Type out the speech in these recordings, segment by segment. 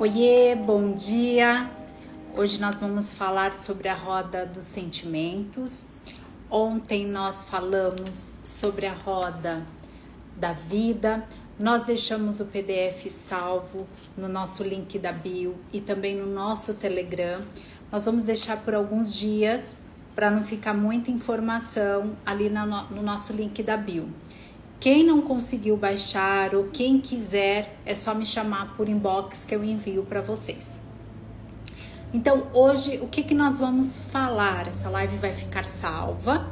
Oiê, bom dia! Hoje nós vamos falar sobre a roda dos sentimentos. Ontem nós falamos sobre a roda da vida. Nós deixamos o PDF salvo no nosso link da bio e também no nosso Telegram. Nós vamos deixar por alguns dias para não ficar muita informação ali no nosso link da bio. Quem não conseguiu baixar ou quem quiser, é só me chamar por inbox que eu envio para vocês. Então, hoje, o que, que nós vamos falar? Essa live vai ficar salva.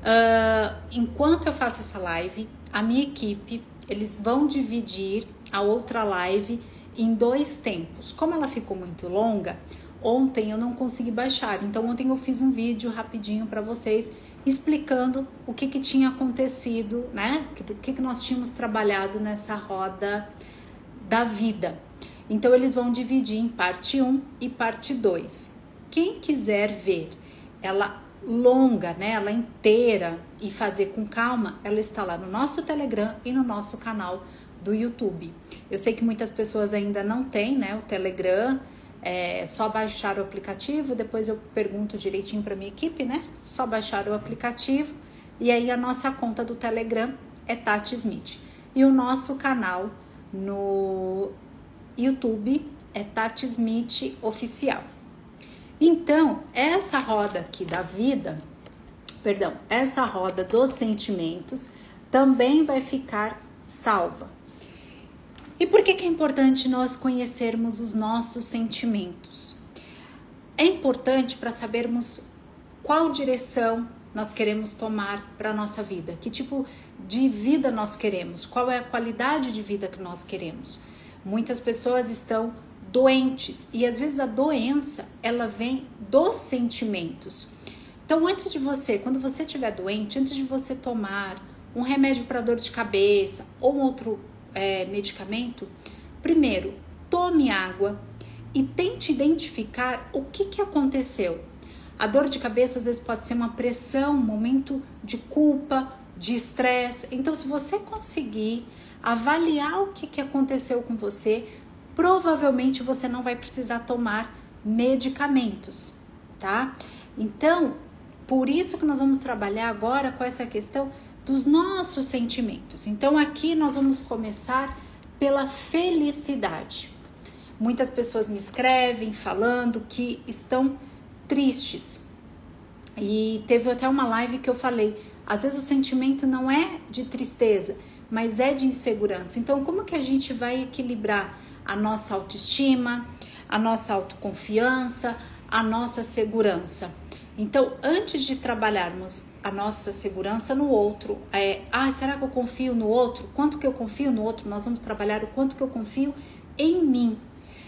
Uh, enquanto eu faço essa live, a minha equipe, eles vão dividir a outra live em dois tempos. Como ela ficou muito longa, ontem eu não consegui baixar. Então, ontem eu fiz um vídeo rapidinho para vocês explicando o que, que tinha acontecido, né? O que, que nós tínhamos trabalhado nessa roda da vida. Então, eles vão dividir em parte 1 e parte 2. Quem quiser ver ela longa, né, ela inteira e fazer com calma, ela está lá no nosso Telegram e no nosso canal do YouTube. Eu sei que muitas pessoas ainda não têm, né, o Telegram, é só baixar o aplicativo, depois eu pergunto direitinho para minha equipe, né? Só baixar o aplicativo e aí a nossa conta do Telegram é Tati Smith. E o nosso canal no YouTube é Tati Smith Oficial. Então, essa roda aqui da vida, perdão, essa roda dos sentimentos também vai ficar salva. E por que, que é importante nós conhecermos os nossos sentimentos? É importante para sabermos qual direção nós queremos tomar para a nossa vida, que tipo de vida nós queremos, qual é a qualidade de vida que nós queremos. Muitas pessoas estão doentes e às vezes a doença ela vem dos sentimentos. Então, antes de você, quando você estiver doente, antes de você tomar um remédio para dor de cabeça ou um outro é, medicamento, primeiro, tome água e tente identificar o que, que aconteceu. A dor de cabeça às vezes pode ser uma pressão, um momento de culpa, de estresse. Então, se você conseguir avaliar o que, que aconteceu com você, provavelmente você não vai precisar tomar medicamentos, tá? Então, por isso que nós vamos trabalhar agora com essa questão dos nossos sentimentos. Então aqui nós vamos começar pela felicidade. Muitas pessoas me escrevem falando que estão tristes. E teve até uma live que eu falei, às vezes o sentimento não é de tristeza, mas é de insegurança. Então como que a gente vai equilibrar a nossa autoestima, a nossa autoconfiança, a nossa segurança? Então, antes de trabalharmos a nossa segurança no outro, é, ah, será que eu confio no outro? Quanto que eu confio no outro? Nós vamos trabalhar o quanto que eu confio em mim.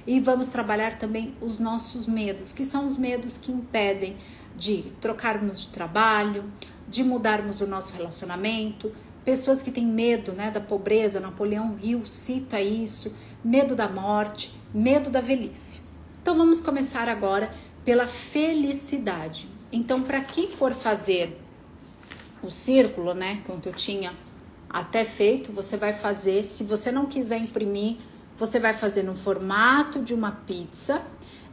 E vamos trabalhar também os nossos medos, que são os medos que impedem de trocarmos de trabalho, de mudarmos o nosso relacionamento. Pessoas que têm medo né, da pobreza, Napoleão Hill cita isso, medo da morte, medo da velhice. Então vamos começar agora pela felicidade. Então, para quem for fazer o círculo, né, como eu tinha até feito, você vai fazer, se você não quiser imprimir, você vai fazer no formato de uma pizza.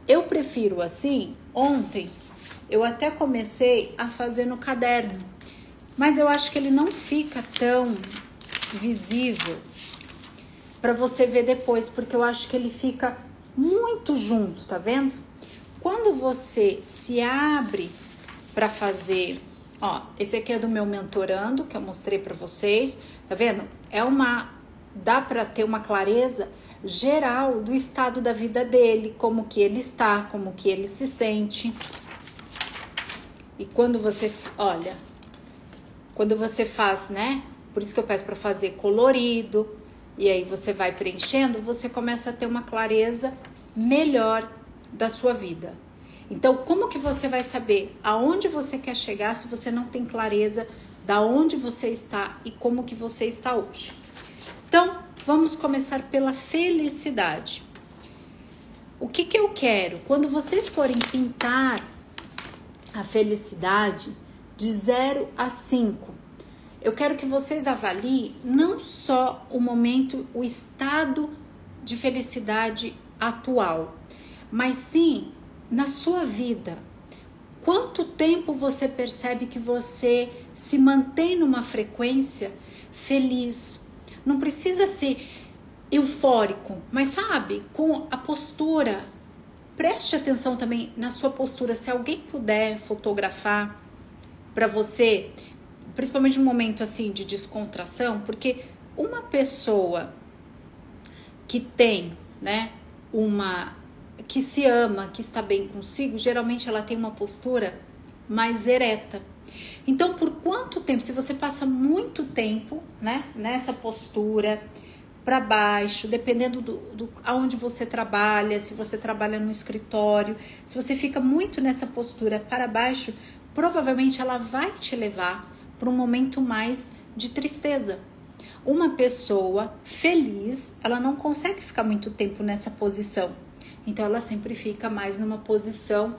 Eu prefiro assim. Ontem eu até comecei a fazer no caderno, mas eu acho que ele não fica tão visível para você ver depois, porque eu acho que ele fica muito junto, tá vendo? Quando você se abre para fazer. Ó, esse aqui é do meu mentorando, que eu mostrei para vocês. Tá vendo? É uma. Dá para ter uma clareza geral do estado da vida dele, como que ele está, como que ele se sente. E quando você, olha, quando você faz, né? Por isso que eu peço para fazer colorido, e aí você vai preenchendo, você começa a ter uma clareza melhor da sua vida. Então, como que você vai saber aonde você quer chegar se você não tem clareza da onde você está e como que você está hoje? Então, vamos começar pela felicidade. O que que eu quero? Quando vocês forem pintar a felicidade de 0 a 5, eu quero que vocês avaliem não só o momento, o estado de felicidade atual, mas sim na sua vida. Quanto tempo você percebe que você se mantém numa frequência feliz? Não precisa ser eufórico, mas sabe, com a postura. Preste atenção também na sua postura. Se alguém puder fotografar para você, principalmente um momento assim de descontração, porque uma pessoa que tem, né, uma que se ama, que está bem consigo, geralmente ela tem uma postura mais ereta. Então, por quanto tempo, se você passa muito tempo, né, nessa postura para baixo, dependendo do, do aonde você trabalha, se você trabalha no escritório, se você fica muito nessa postura para baixo, provavelmente ela vai te levar para um momento mais de tristeza. Uma pessoa feliz, ela não consegue ficar muito tempo nessa posição. Então ela sempre fica mais numa posição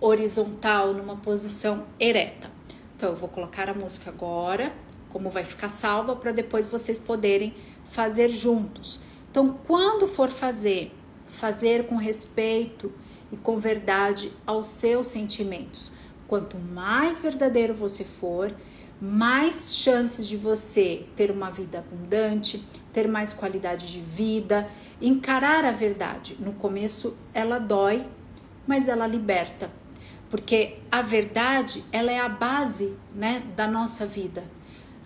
horizontal, numa posição ereta. Então eu vou colocar a música agora, como vai ficar salva para depois vocês poderem fazer juntos. Então, quando for fazer, fazer com respeito e com verdade aos seus sentimentos. Quanto mais verdadeiro você for, mais chances de você ter uma vida abundante, ter mais qualidade de vida, encarar a verdade. No começo ela dói, mas ela liberta, porque a verdade ela é a base, né, da nossa vida.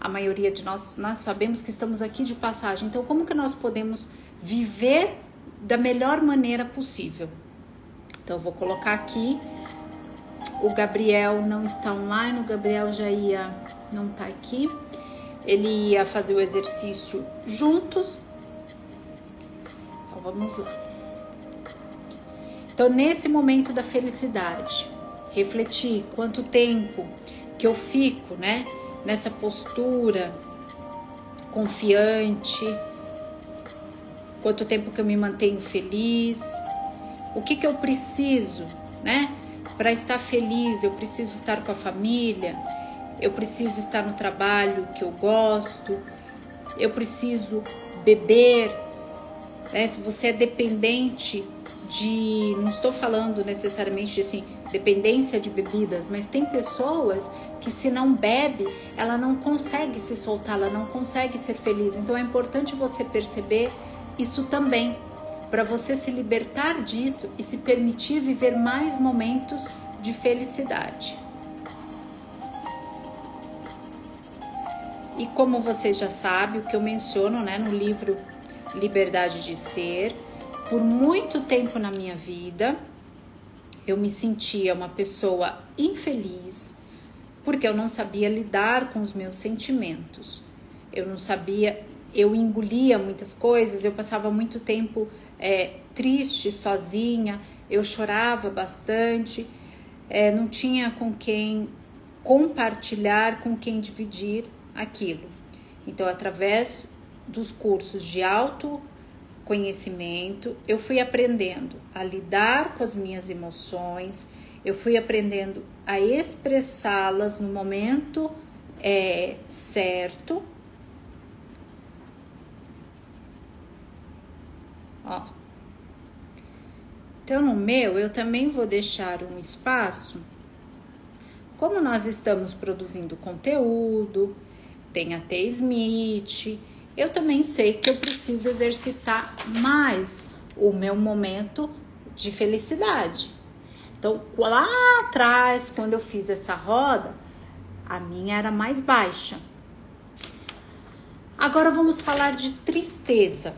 A maioria de nós nós sabemos que estamos aqui de passagem. Então, como que nós podemos viver da melhor maneira possível? Então, eu vou colocar aqui o Gabriel não está online, o Gabriel já ia, não está aqui. Ele ia fazer o exercício juntos. Vamos lá. Então, nesse momento da felicidade, refletir quanto tempo que eu fico, né, nessa postura confiante, quanto tempo que eu me mantenho feliz, o que que eu preciso, né? Para estar feliz, eu preciso estar com a família, eu preciso estar no trabalho que eu gosto, eu preciso beber. Né? Se você é dependente de. Não estou falando necessariamente de assim, dependência de bebidas, mas tem pessoas que se não bebe, ela não consegue se soltar, ela não consegue ser feliz. Então é importante você perceber isso também para você se libertar disso e se permitir viver mais momentos de felicidade. E como você já sabe, o que eu menciono né, no livro Liberdade de Ser, por muito tempo na minha vida, eu me sentia uma pessoa infeliz porque eu não sabia lidar com os meus sentimentos. Eu não sabia, eu engolia muitas coisas, eu passava muito tempo é, triste, sozinha, eu chorava bastante, é, não tinha com quem compartilhar, com quem dividir aquilo. Então, através dos cursos de autoconhecimento, eu fui aprendendo a lidar com as minhas emoções, eu fui aprendendo a expressá-las no momento é, certo Ó. Então, no meu, eu também vou deixar um espaço. Como nós estamos produzindo conteúdo, tem a T. Smith, eu também sei que eu preciso exercitar mais o meu momento de felicidade. Então, lá atrás, quando eu fiz essa roda, a minha era mais baixa. Agora vamos falar de tristeza.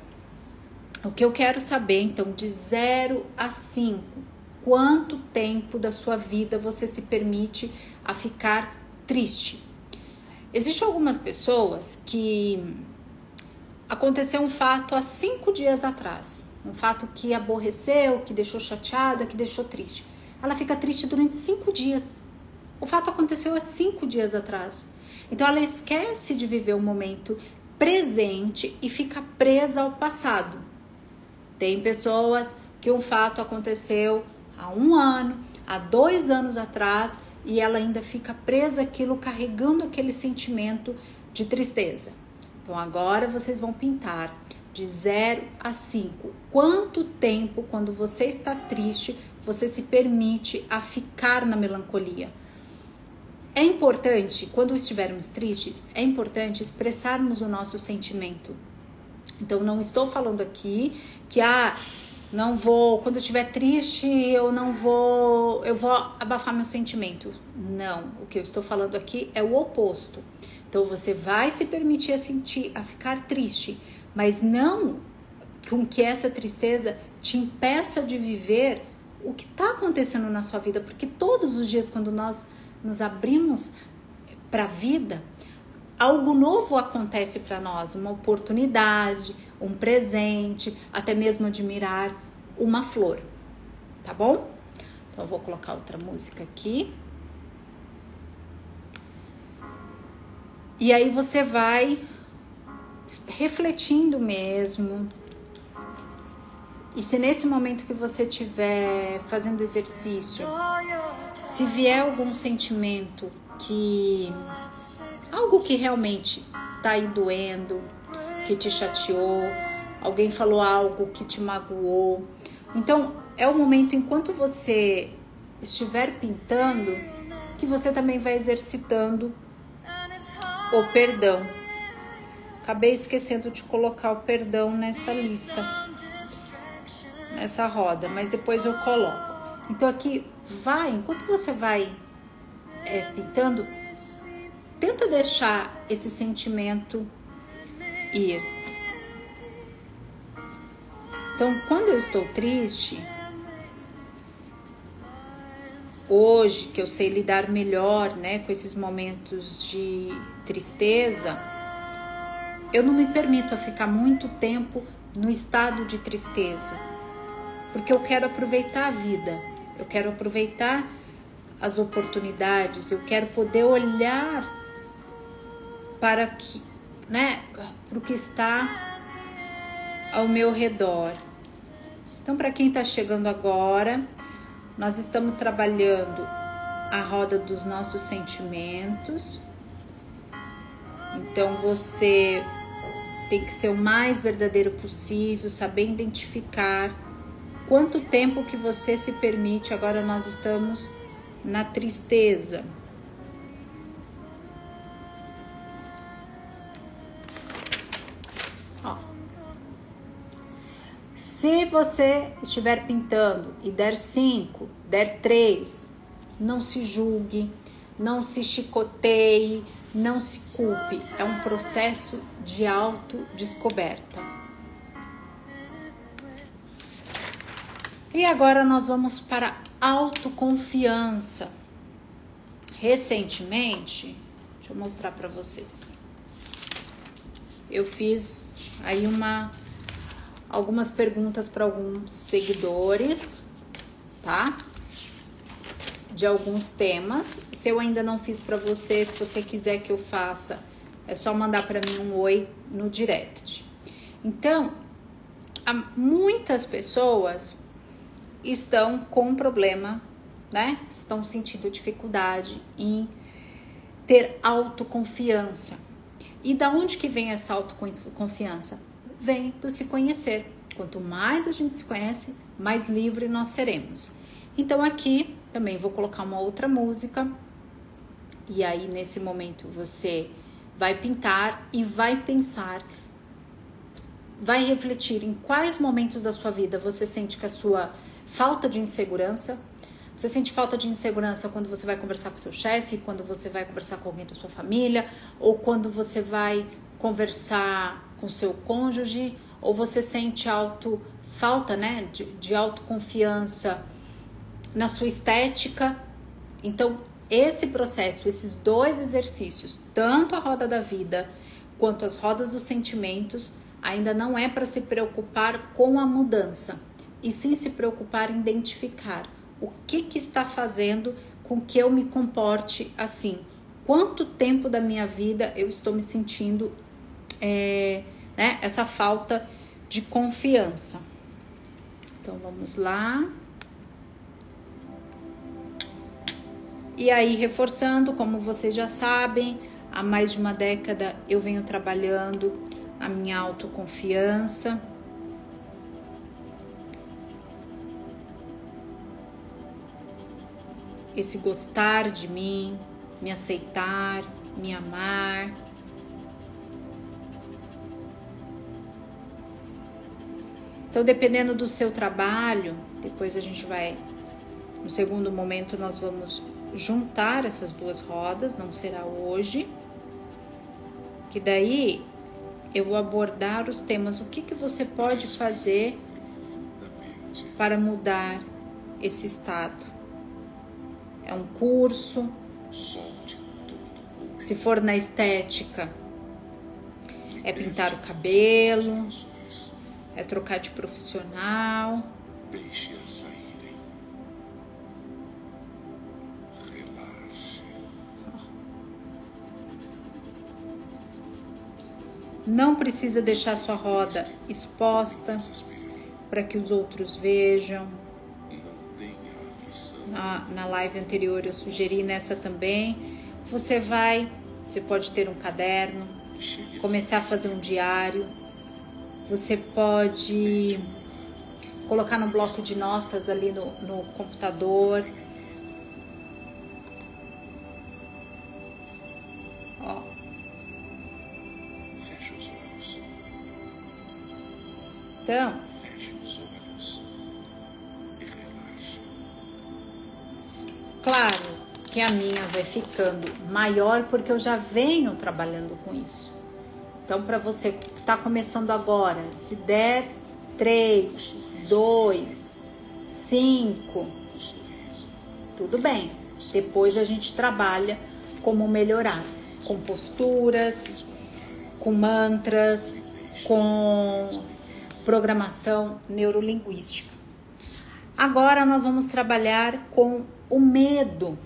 O que eu quero saber, então, de 0 a 5, quanto tempo da sua vida você se permite a ficar triste? Existem algumas pessoas que aconteceu um fato há cinco dias atrás, um fato que aborreceu, que deixou chateada, que deixou triste. Ela fica triste durante cinco dias. O fato aconteceu há cinco dias atrás. Então ela esquece de viver o momento presente e fica presa ao passado. Tem pessoas que um fato aconteceu há um ano, há dois anos atrás e ela ainda fica presa aquilo, carregando aquele sentimento de tristeza. Então agora vocês vão pintar de 0 a 5. Quanto tempo, quando você está triste, você se permite a ficar na melancolia? É importante, quando estivermos tristes, é importante expressarmos o nosso sentimento. Então, não estou falando aqui que ah, não vou, quando eu estiver triste, eu não vou, eu vou abafar meu sentimento. Não, o que eu estou falando aqui é o oposto. Então, você vai se permitir a sentir, a ficar triste, mas não com que essa tristeza te impeça de viver o que está acontecendo na sua vida, porque todos os dias, quando nós nos abrimos para a vida, algo novo acontece para nós, uma oportunidade, um presente, até mesmo admirar uma flor, tá bom? Então, vou colocar outra música aqui. E aí você vai refletindo mesmo. E se nesse momento que você estiver fazendo exercício, se vier algum sentimento que algo que realmente tá aí doendo, que te chateou, alguém falou algo que te magoou. Então, é o momento enquanto você estiver pintando que você também vai exercitando o perdão. Acabei esquecendo de colocar o perdão nessa lista, nessa roda, mas depois eu coloco. Então aqui vai, enquanto você vai é, pintando, tenta deixar esse sentimento ir. Então, quando eu estou triste, hoje que eu sei lidar melhor, né, com esses momentos de tristeza, eu não me permito a ficar muito tempo no estado de tristeza, porque eu quero aproveitar a vida, eu quero aproveitar as oportunidades, eu quero poder olhar para que, né, para o que está ao meu redor. Então, para quem está chegando agora, nós estamos trabalhando a roda dos nossos sentimentos. Então, você tem que ser o mais verdadeiro possível, saber identificar quanto tempo que você se permite. Agora nós estamos na tristeza. Ó. Se você estiver pintando e der cinco, der três, não se julgue, não se chicoteie, não se culpe. É um processo de autodescoberta. E agora nós vamos para autoconfiança. Recentemente, deixa eu mostrar para vocês. Eu fiz aí uma algumas perguntas para alguns seguidores, tá? De alguns temas. Se eu ainda não fiz para você, se você quiser que eu faça, é só mandar para mim um oi no direct. Então, muitas pessoas estão com problema, né? Estão sentindo dificuldade em ter autoconfiança. E da onde que vem essa autoconfiança? Vem do se conhecer. Quanto mais a gente se conhece, mais livre nós seremos. Então aqui também vou colocar uma outra música. E aí nesse momento você vai pintar e vai pensar vai refletir em quais momentos da sua vida você sente que a sua falta de insegurança. Você sente falta de insegurança quando você vai conversar com seu chefe, quando você vai conversar com alguém da sua família, ou quando você vai conversar com seu cônjuge, ou você sente auto falta, né, de, de autoconfiança na sua estética. Então, esse processo, esses dois exercícios, tanto a roda da vida quanto as rodas dos sentimentos, ainda não é para se preocupar com a mudança e sim se preocupar em identificar o que, que está fazendo com que eu me comporte assim. Quanto tempo da minha vida eu estou me sentindo é, né, essa falta de confiança. Então vamos lá. E aí, reforçando, como vocês já sabem, há mais de uma década eu venho trabalhando a minha autoconfiança. Esse gostar de mim, me aceitar, me amar. Então, dependendo do seu trabalho, depois a gente vai, no segundo momento, nós vamos juntar essas duas rodas, não será hoje, que daí eu vou abordar os temas. O que, que você pode fazer para mudar esse estado? É um curso. Se for na estética, é pintar o cabelo, é trocar de profissional. Deixe-a saírem. Relaxe. Não precisa deixar sua roda exposta para que os outros vejam. Na, na live anterior eu sugeri nessa também. Você vai, você pode ter um caderno, começar a fazer um diário, você pode colocar no bloco de notas ali no, no computador. Então. Claro que a minha vai ficando maior porque eu já venho trabalhando com isso. Então, para você que está começando agora, se der três, dois, cinco, tudo bem. Depois a gente trabalha como melhorar, com posturas, com mantras, com programação neurolinguística. Agora nós vamos trabalhar com o medo.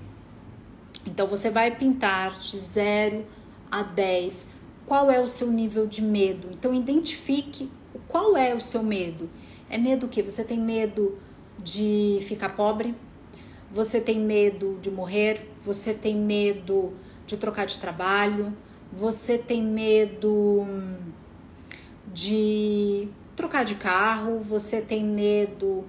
Então você vai pintar de 0 a 10 qual é o seu nível de medo. Então identifique qual é o seu medo. É medo que você tem medo de ficar pobre? Você tem medo de morrer? Você tem medo de trocar de trabalho? Você tem medo de trocar de carro? Você tem medo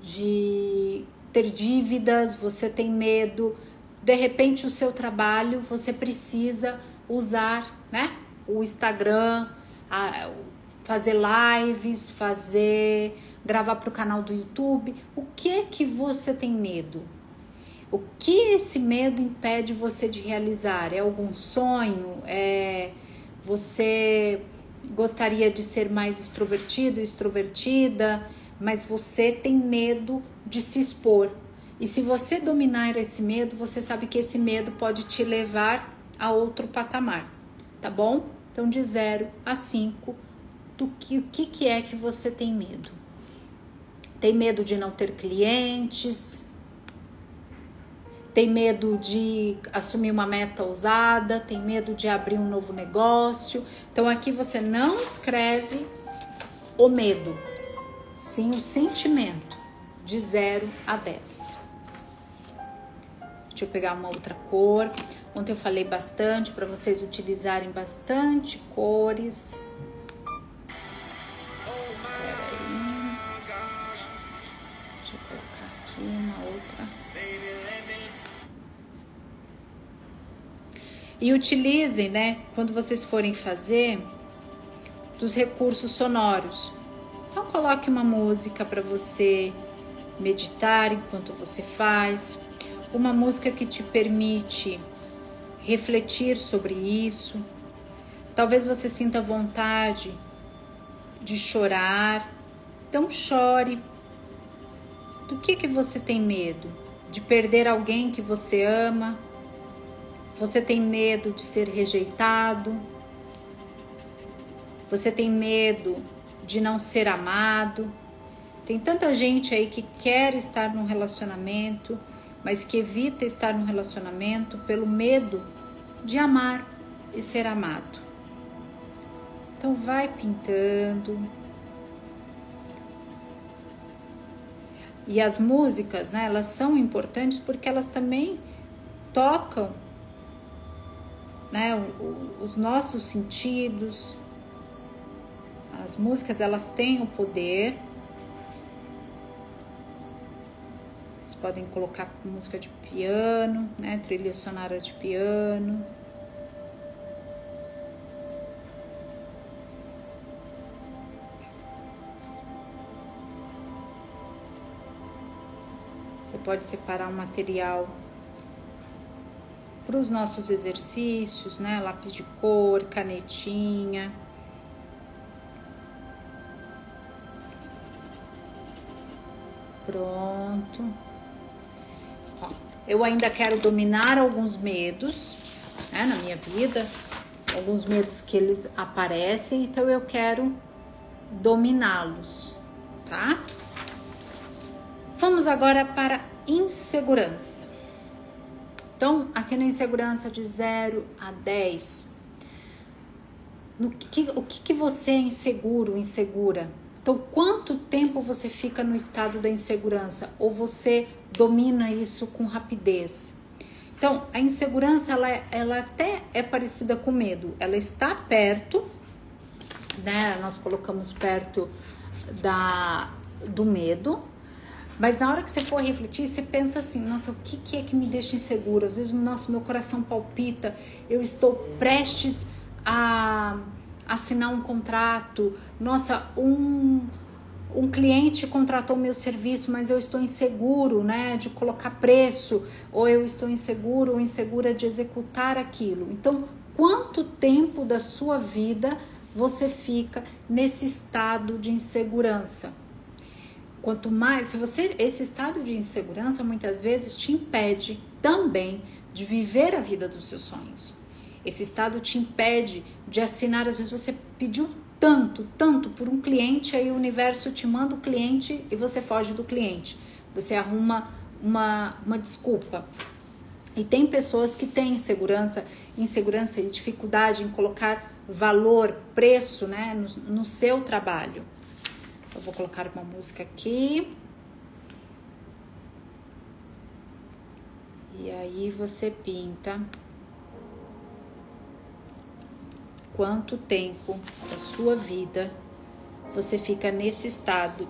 de ter dívidas? Você tem medo de repente o seu trabalho você precisa usar, né? o Instagram, a, fazer lives, fazer gravar para o canal do YouTube. O que é que você tem medo? O que esse medo impede você de realizar? É algum sonho? É você gostaria de ser mais extrovertido, extrovertida, mas você tem medo de se expor. E se você dominar esse medo, você sabe que esse medo pode te levar a outro patamar tá bom? Então, de 0 a 5, do que, o que, que é que você tem medo? Tem medo de não ter clientes? Tem medo de assumir uma meta ousada? Tem medo de abrir um novo negócio? Então, aqui você não escreve o medo, sim o sentimento, de 0 a 10. Deixa eu pegar uma outra cor. Ontem eu falei bastante para vocês utilizarem bastante cores. E utilizem, né, quando vocês forem fazer, dos recursos sonoros. Então coloque uma música para você meditar enquanto você faz, uma música que te permite refletir sobre isso. Talvez você sinta vontade de chorar. Então chore. Do que que você tem medo? De perder alguém que você ama? Você tem medo de ser rejeitado? Você tem medo de não ser amado? Tem tanta gente aí que quer estar num relacionamento mas que evita estar no relacionamento pelo medo de amar e ser amado. Então vai pintando. E as músicas, né, elas são importantes porque elas também tocam né, os nossos sentidos, As músicas elas têm o poder. Vocês podem colocar música de piano, né? Trilha sonora de piano. Você pode separar um material para os nossos exercícios, né? Lápis de cor, canetinha. Pronto. Ó, eu ainda quero dominar alguns medos né, na minha vida, alguns medos que eles aparecem, então eu quero dominá-los, tá? Vamos agora para insegurança. Então, aqui na insegurança de 0 a 10, no que, o que, que você é inseguro, insegura? Então, quanto tempo você fica no estado da insegurança? Ou você domina isso com rapidez? Então, a insegurança, ela, ela até é parecida com medo. Ela está perto, né? Nós colocamos perto da, do medo, mas na hora que você for refletir, você pensa assim: nossa, o que, que é que me deixa inseguro? Às vezes, nossa, meu coração palpita, eu estou prestes a assinar um contrato. Nossa, um, um cliente contratou meu serviço, mas eu estou inseguro, né, de colocar preço, ou eu estou inseguro ou insegura de executar aquilo. Então, quanto tempo da sua vida você fica nesse estado de insegurança? Quanto mais, se você esse estado de insegurança muitas vezes te impede também de viver a vida dos seus sonhos. Esse estado te impede de assinar, às vezes você pediu tanto, tanto por um cliente, aí o universo te manda o cliente e você foge do cliente. Você arruma uma, uma desculpa. E tem pessoas que têm insegurança, insegurança e dificuldade em colocar valor, preço né, no, no seu trabalho. Eu vou colocar uma música aqui. E aí você pinta quanto tempo da sua vida você fica nesse estado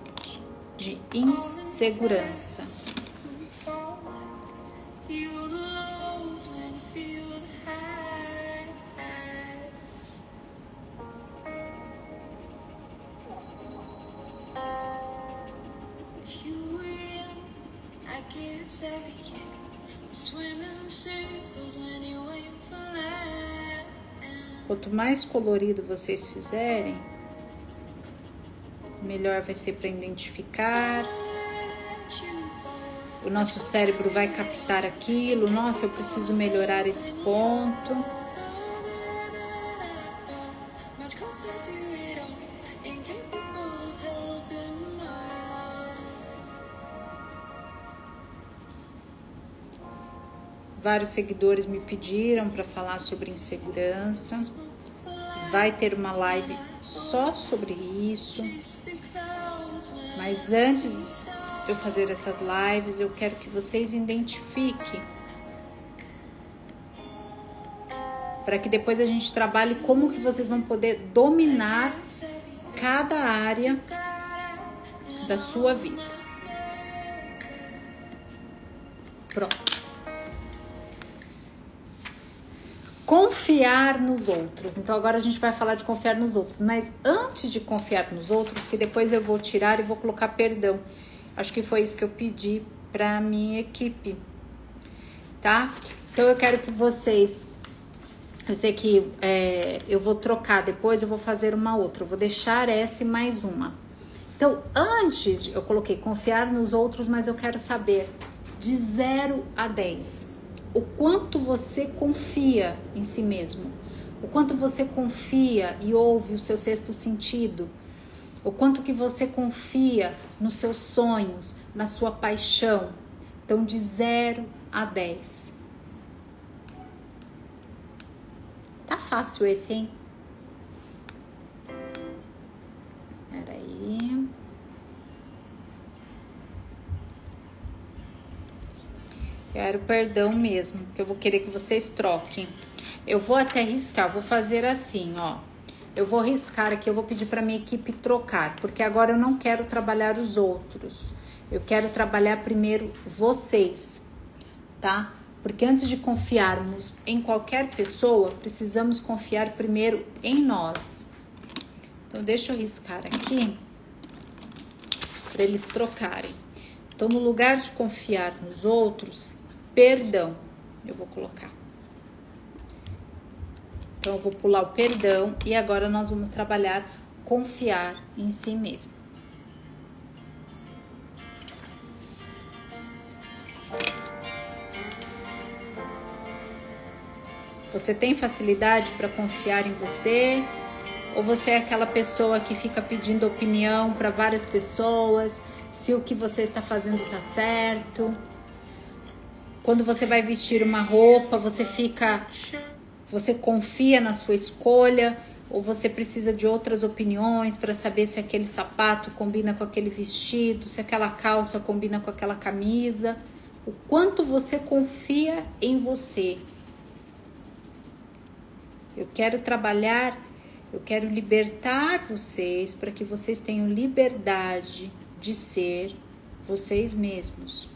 de insegurança. Quanto mais colorido vocês fizerem, melhor vai ser para identificar. O nosso cérebro vai captar aquilo. Nossa, eu preciso melhorar esse ponto. Vários seguidores me pediram para falar sobre insegurança. Vai ter uma live só sobre isso. Mas antes de eu fazer essas lives, eu quero que vocês identifiquem para que depois a gente trabalhe como que vocês vão poder dominar cada área da sua vida. Pronto. Confiar nos outros. Então agora a gente vai falar de confiar nos outros, mas antes de confiar nos outros, que depois eu vou tirar e vou colocar perdão. Acho que foi isso que eu pedi para minha equipe, tá? Então eu quero que vocês, eu sei que é, eu vou trocar depois, eu vou fazer uma outra, eu vou deixar essa e mais uma. Então antes eu coloquei confiar nos outros, mas eu quero saber de 0 a 10 o quanto você confia em si mesmo, o quanto você confia e ouve o seu sexto sentido, o quanto que você confia nos seus sonhos, na sua paixão. Então, de 0 a 10. Tá fácil esse, hein? Quero perdão mesmo, que eu vou querer que vocês troquem. Eu vou até riscar, vou fazer assim, ó. Eu vou riscar aqui, eu vou pedir para minha equipe trocar, porque agora eu não quero trabalhar os outros. Eu quero trabalhar primeiro vocês, tá? Porque antes de confiarmos em qualquer pessoa, precisamos confiar primeiro em nós. Então, deixa eu riscar aqui para eles trocarem. Então, no lugar de confiar nos outros, perdão, eu vou colocar. Então, eu vou pular o perdão e agora nós vamos trabalhar confiar em si mesmo. Você tem facilidade para confiar em você? Ou você é aquela pessoa que fica pedindo opinião para várias pessoas, se o que você está fazendo está certo? Quando você vai vestir uma roupa, você fica você confia na sua escolha ou você precisa de outras opiniões para saber se aquele sapato combina com aquele vestido, se aquela calça combina com aquela camisa? O quanto você confia em você? Eu quero trabalhar, eu quero libertar vocês para que vocês tenham liberdade de ser vocês mesmos.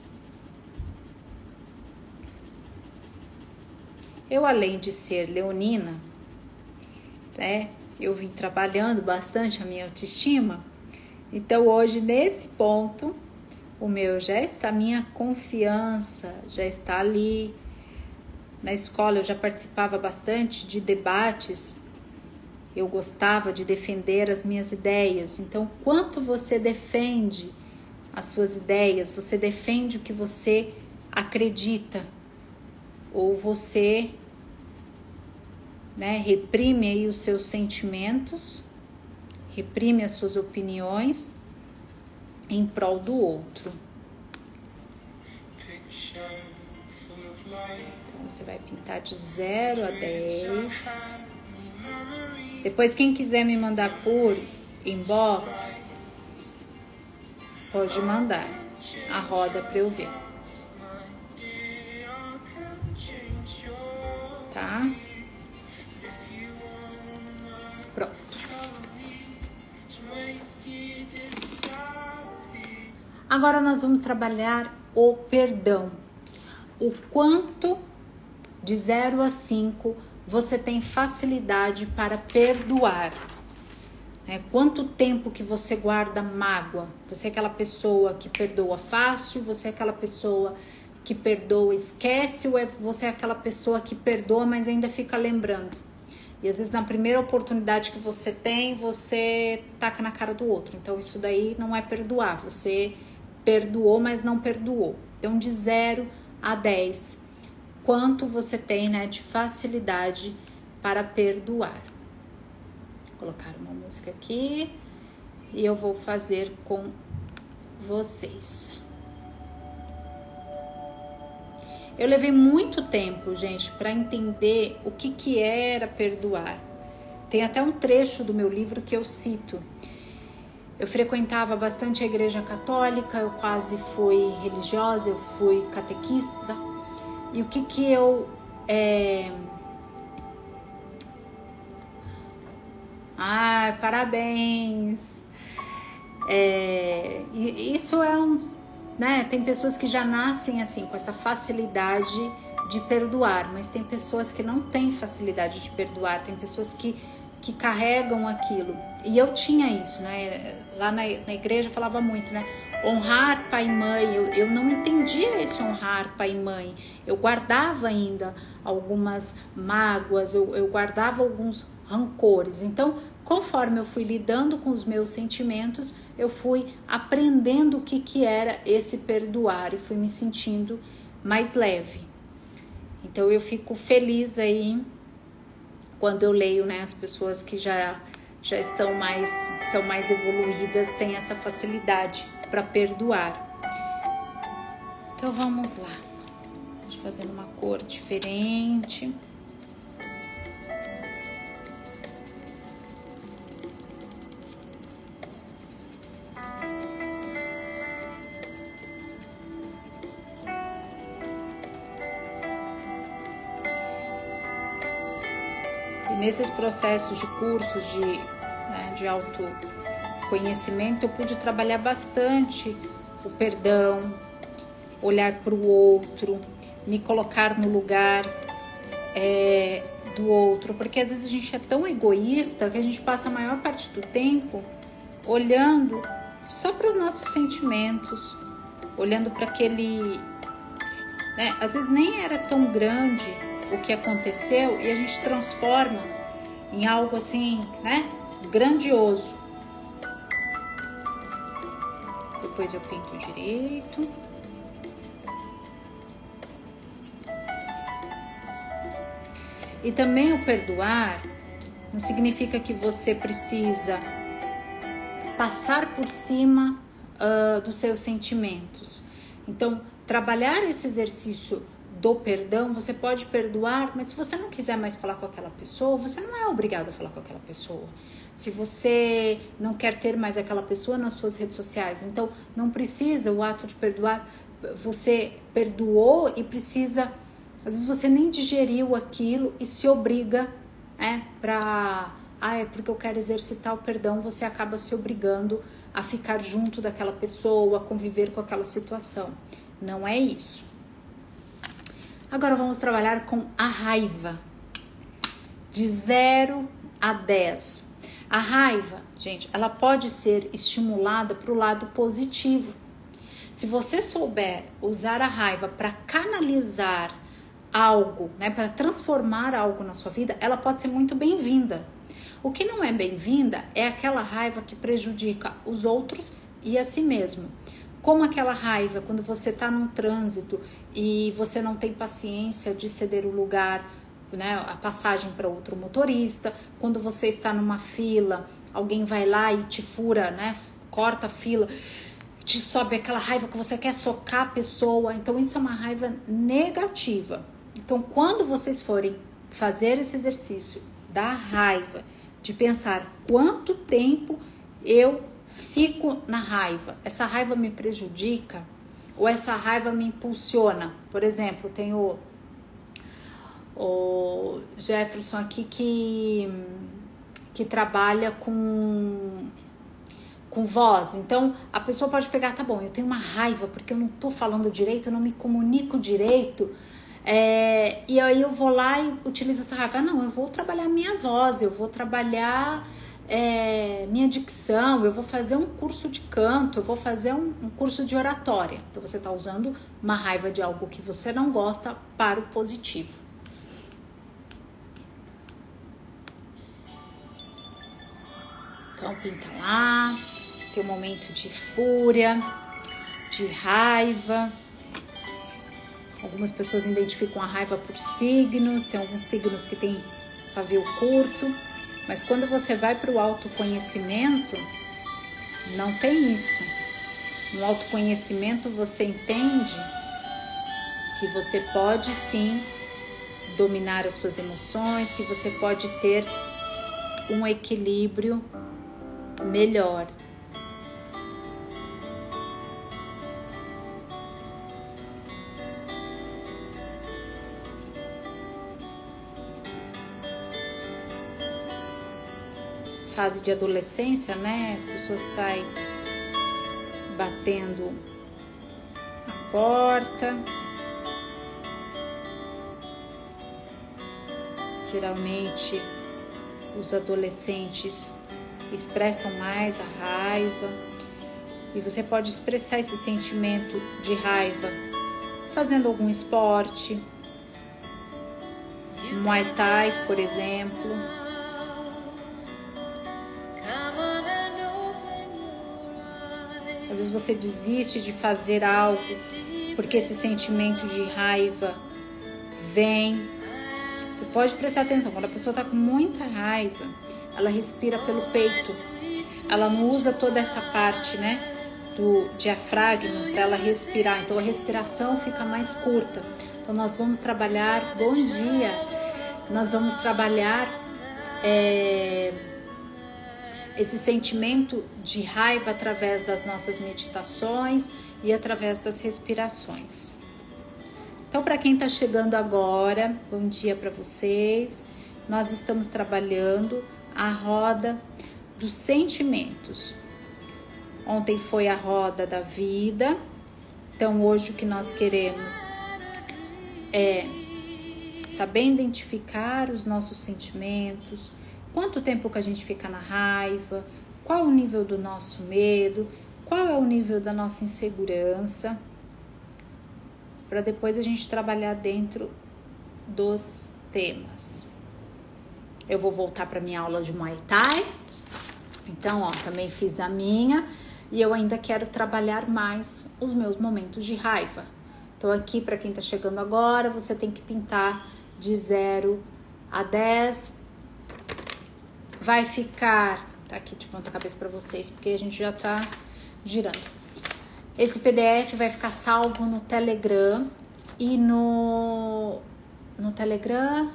Eu, além de ser leonina, né, eu vim trabalhando bastante a minha autoestima. Então, hoje, nesse ponto, o meu já está, minha confiança já está ali. Na escola, eu já participava bastante de debates. Eu gostava de defender as minhas ideias. Então, quanto você defende as suas ideias, você defende o que você acredita ou você né, reprime aí os seus sentimentos, reprime as suas opiniões em prol do outro. Então você vai pintar de 0 a 10. Depois, quem quiser me mandar por inbox, pode mandar a roda para eu ver. Tá? Pronto. Agora nós vamos trabalhar o perdão. O quanto de 0 a 5 você tem facilidade para perdoar. É, quanto tempo que você guarda mágoa? Você é aquela pessoa que perdoa fácil? Você é aquela pessoa que perdoa esquece ou é você é aquela pessoa que perdoa, mas ainda fica lembrando? E às vezes na primeira oportunidade que você tem, você taca na cara do outro. Então isso daí não é perdoar. Você perdoou, mas não perdoou. Então de 0 a 10, quanto você tem, né, de facilidade para perdoar? Vou colocar uma música aqui e eu vou fazer com vocês. Eu levei muito tempo, gente, para entender o que, que era perdoar. Tem até um trecho do meu livro que eu cito. Eu frequentava bastante a igreja católica, eu quase fui religiosa, eu fui catequista. E o que que eu. É... Ai, parabéns! É... Isso é um né? Tem pessoas que já nascem assim, com essa facilidade de perdoar, mas tem pessoas que não têm facilidade de perdoar, tem pessoas que, que carregam aquilo. E eu tinha isso, né? Lá na, na igreja falava muito, né? Honrar pai e mãe, eu, eu não entendia esse honrar pai e mãe. Eu guardava ainda algumas mágoas, eu, eu guardava alguns rancores. Então, conforme eu fui lidando com os meus sentimentos, eu fui aprendendo o que, que era esse perdoar e fui me sentindo mais leve. Então eu fico feliz aí quando eu leio né, as pessoas que já, já estão mais, são mais evoluídas, têm essa facilidade para perdoar. Então vamos lá. Deixa eu fazer uma cor diferente. Nesses processos de cursos de, né, de autoconhecimento, eu pude trabalhar bastante o perdão, olhar para o outro, me colocar no lugar é, do outro, porque às vezes a gente é tão egoísta que a gente passa a maior parte do tempo olhando só para os nossos sentimentos, olhando para aquele. Né? Às vezes nem era tão grande o que aconteceu e a gente transforma em algo assim, né? Grandioso. Depois eu pinto direito. E também o perdoar não significa que você precisa passar por cima uh, dos seus sentimentos. Então, trabalhar esse exercício do perdão, você pode perdoar, mas se você não quiser mais falar com aquela pessoa, você não é obrigado a falar com aquela pessoa. Se você não quer ter mais aquela pessoa nas suas redes sociais, então não precisa o ato de perdoar, você perdoou e precisa, às vezes você nem digeriu aquilo e se obriga, é, para, ah, é porque eu quero exercitar o perdão, você acaba se obrigando a ficar junto daquela pessoa, a conviver com aquela situação. Não é isso. Agora vamos trabalhar com a raiva. De 0 a 10. A raiva, gente, ela pode ser estimulada para o lado positivo. Se você souber usar a raiva para canalizar algo, né, para transformar algo na sua vida, ela pode ser muito bem-vinda. O que não é bem-vinda é aquela raiva que prejudica os outros e a si mesmo. Como aquela raiva quando você está num trânsito e você não tem paciência de ceder o lugar, né, a passagem para outro motorista, quando você está numa fila, alguém vai lá e te fura, né, corta a fila, te sobe aquela raiva que você quer socar a pessoa. Então isso é uma raiva negativa. Então quando vocês forem fazer esse exercício da raiva, de pensar quanto tempo eu fico na raiva, essa raiva me prejudica, ou essa raiva me impulsiona. Por exemplo, tem o, o Jefferson aqui que, que trabalha com com voz. Então a pessoa pode pegar, tá bom, eu tenho uma raiva porque eu não tô falando direito, eu não me comunico direito. É, e aí eu vou lá e utilizo essa raiva. Ah, não, eu vou trabalhar minha voz, eu vou trabalhar é, minha dicção, eu vou fazer um curso de canto, eu vou fazer um, um curso de oratória. Então você está usando uma raiva de algo que você não gosta para o positivo. Então pinta lá, tem um momento de fúria, de raiva. Algumas pessoas identificam a raiva por signos, tem alguns signos que têm pavio curto. Mas quando você vai para o autoconhecimento, não tem isso. No autoconhecimento você entende que você pode sim dominar as suas emoções, que você pode ter um equilíbrio melhor. Fase de adolescência, né? As pessoas saem batendo a porta. Geralmente os adolescentes expressam mais a raiva e você pode expressar esse sentimento de raiva fazendo algum esporte, Muay Thai, por exemplo. Às vezes você desiste de fazer algo porque esse sentimento de raiva vem. E pode prestar atenção, quando a pessoa está com muita raiva, ela respira pelo peito. Ela não usa toda essa parte, né, do diafragma para ela respirar. Então a respiração fica mais curta. Então nós vamos trabalhar, bom dia, nós vamos trabalhar é, esse sentimento de raiva através das nossas meditações e através das respirações. Então, para quem está chegando agora, bom dia para vocês. nós estamos trabalhando a roda dos sentimentos. Ontem foi a roda da vida, então hoje o que nós queremos é saber identificar os nossos sentimentos, quanto tempo que a gente fica na raiva, qual o nível do nosso medo, qual é o nível da nossa insegurança, para depois a gente trabalhar dentro dos temas. Eu vou voltar para minha aula de Muay Thai. Então, ó, também fiz a minha e eu ainda quero trabalhar mais os meus momentos de raiva. Então, aqui para quem está chegando agora, você tem que pintar de 0 a 10. Vai ficar, tá aqui de ponta cabeça para vocês, porque a gente já tá girando. Esse PDF vai ficar salvo no Telegram e no no Telegram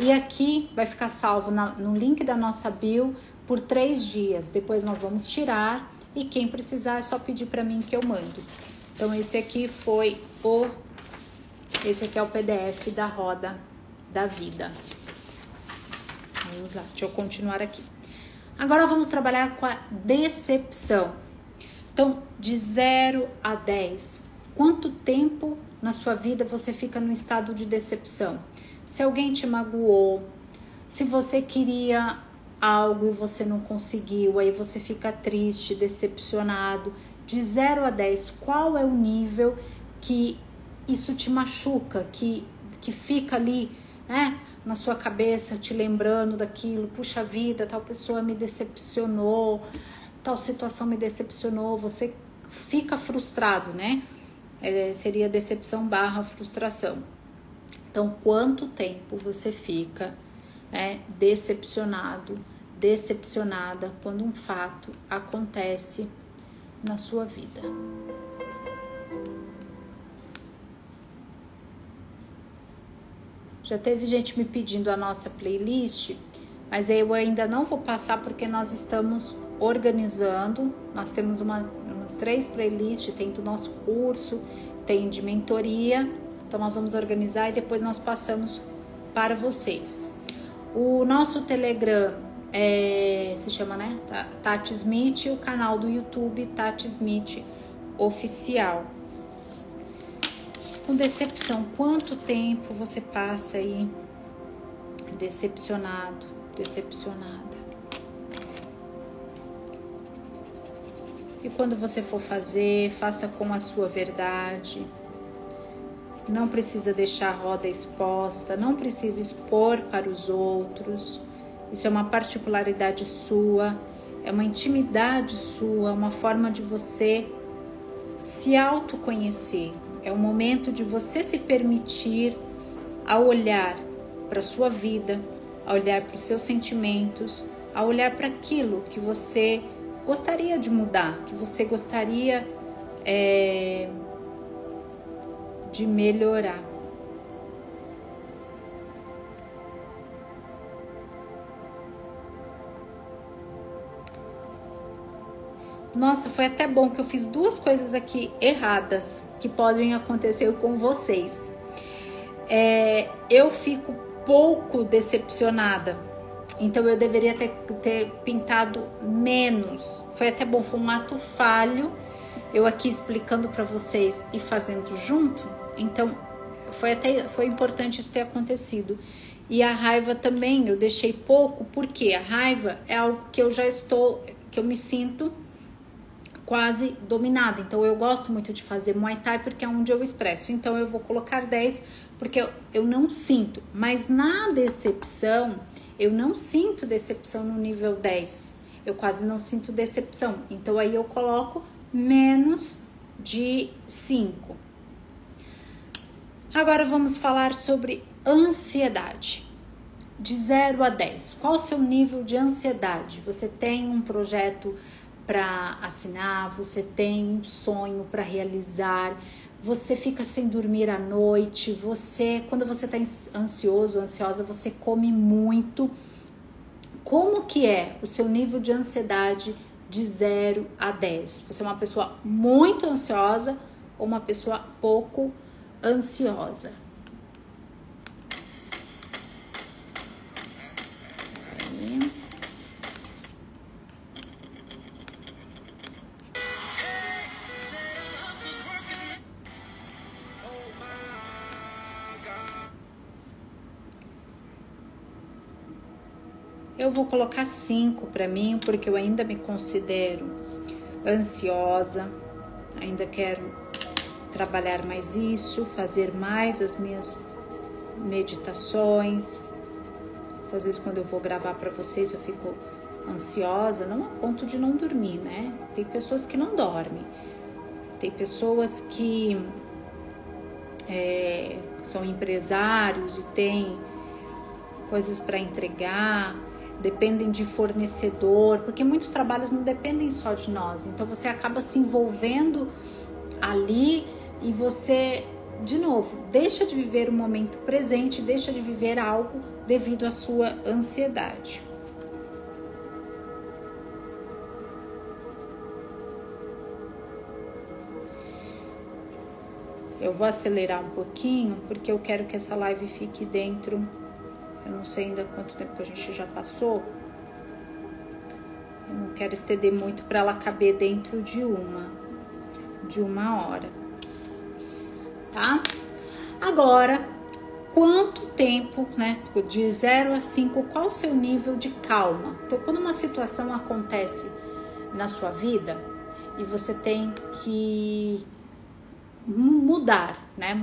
e aqui vai ficar salvo na, no link da nossa bio por três dias. Depois nós vamos tirar e quem precisar é só pedir para mim que eu mando. Então esse aqui foi o esse aqui é o PDF da roda da vida. Vamos lá, deixa eu continuar aqui. Agora vamos trabalhar com a decepção. Então, de 0 a 10, quanto tempo na sua vida você fica no estado de decepção? Se alguém te magoou, se você queria algo e você não conseguiu, aí você fica triste, decepcionado. De 0 a 10, qual é o nível que isso te machuca, que, que fica ali né, na sua cabeça, te lembrando daquilo, puxa vida, tal pessoa me decepcionou, tal situação me decepcionou, você fica frustrado, né? É, seria decepção barra frustração. Então, quanto tempo você fica né, decepcionado, decepcionada quando um fato acontece na sua vida? Já teve gente me pedindo a nossa playlist, mas eu ainda não vou passar porque nós estamos organizando. Nós temos uma, umas três playlists, tem do nosso curso, tem de mentoria. Então nós vamos organizar e depois nós passamos para vocês. O nosso Telegram é, se chama, né? Tati Smith, o canal do YouTube Tati Smith Oficial com decepção. Quanto tempo você passa aí decepcionado, decepcionada? E quando você for fazer, faça com a sua verdade. Não precisa deixar a roda exposta, não precisa expor para os outros. Isso é uma particularidade sua, é uma intimidade sua, uma forma de você se autoconhecer. É o momento de você se permitir a olhar para a sua vida, a olhar para os seus sentimentos, a olhar para aquilo que você gostaria de mudar, que você gostaria é, de melhorar. Nossa, foi até bom que eu fiz duas coisas aqui erradas que podem acontecer com vocês. É, eu fico pouco decepcionada, então eu deveria ter, ter pintado menos. Foi até bom, foi um ato falho. Eu aqui explicando para vocês e fazendo junto, então foi até foi importante isso ter acontecido. E a raiva também eu deixei pouco, porque a raiva é algo que eu já estou, que eu me sinto quase dominada. Então eu gosto muito de fazer Muay Thai porque é onde eu expresso. Então eu vou colocar 10 porque eu, eu não sinto. Mas na decepção, eu não sinto decepção no nível 10. Eu quase não sinto decepção. Então aí eu coloco menos de 5. Agora vamos falar sobre ansiedade. De 0 a 10. Qual o seu nível de ansiedade? Você tem um projeto para assinar, você tem um sonho para realizar, você fica sem dormir à noite, você, quando você está ansioso, ansiosa, você come muito. Como que é o seu nível de ansiedade de 0 a 10? Você é uma pessoa muito ansiosa ou uma pessoa pouco ansiosa? Eu vou colocar 5 para mim, porque eu ainda me considero ansiosa, ainda quero trabalhar mais isso, fazer mais as minhas meditações. Então, às vezes, quando eu vou gravar para vocês, eu fico ansiosa, não a ponto de não dormir, né? Tem pessoas que não dormem, tem pessoas que é, são empresários e têm coisas para entregar, dependem de fornecedor, porque muitos trabalhos não dependem só de nós. Então você acaba se envolvendo ali e você, de novo, deixa de viver o momento presente, deixa de viver algo devido à sua ansiedade. Eu vou acelerar um pouquinho porque eu quero que essa live fique dentro. Eu não sei ainda quanto tempo que a gente já passou. Eu não quero estender muito para ela caber dentro de uma, de uma hora, tá? Agora, quanto tempo, né? De 0 a 5, qual o seu nível de calma? Então, quando uma situação acontece na sua vida e você tem que mudar, né?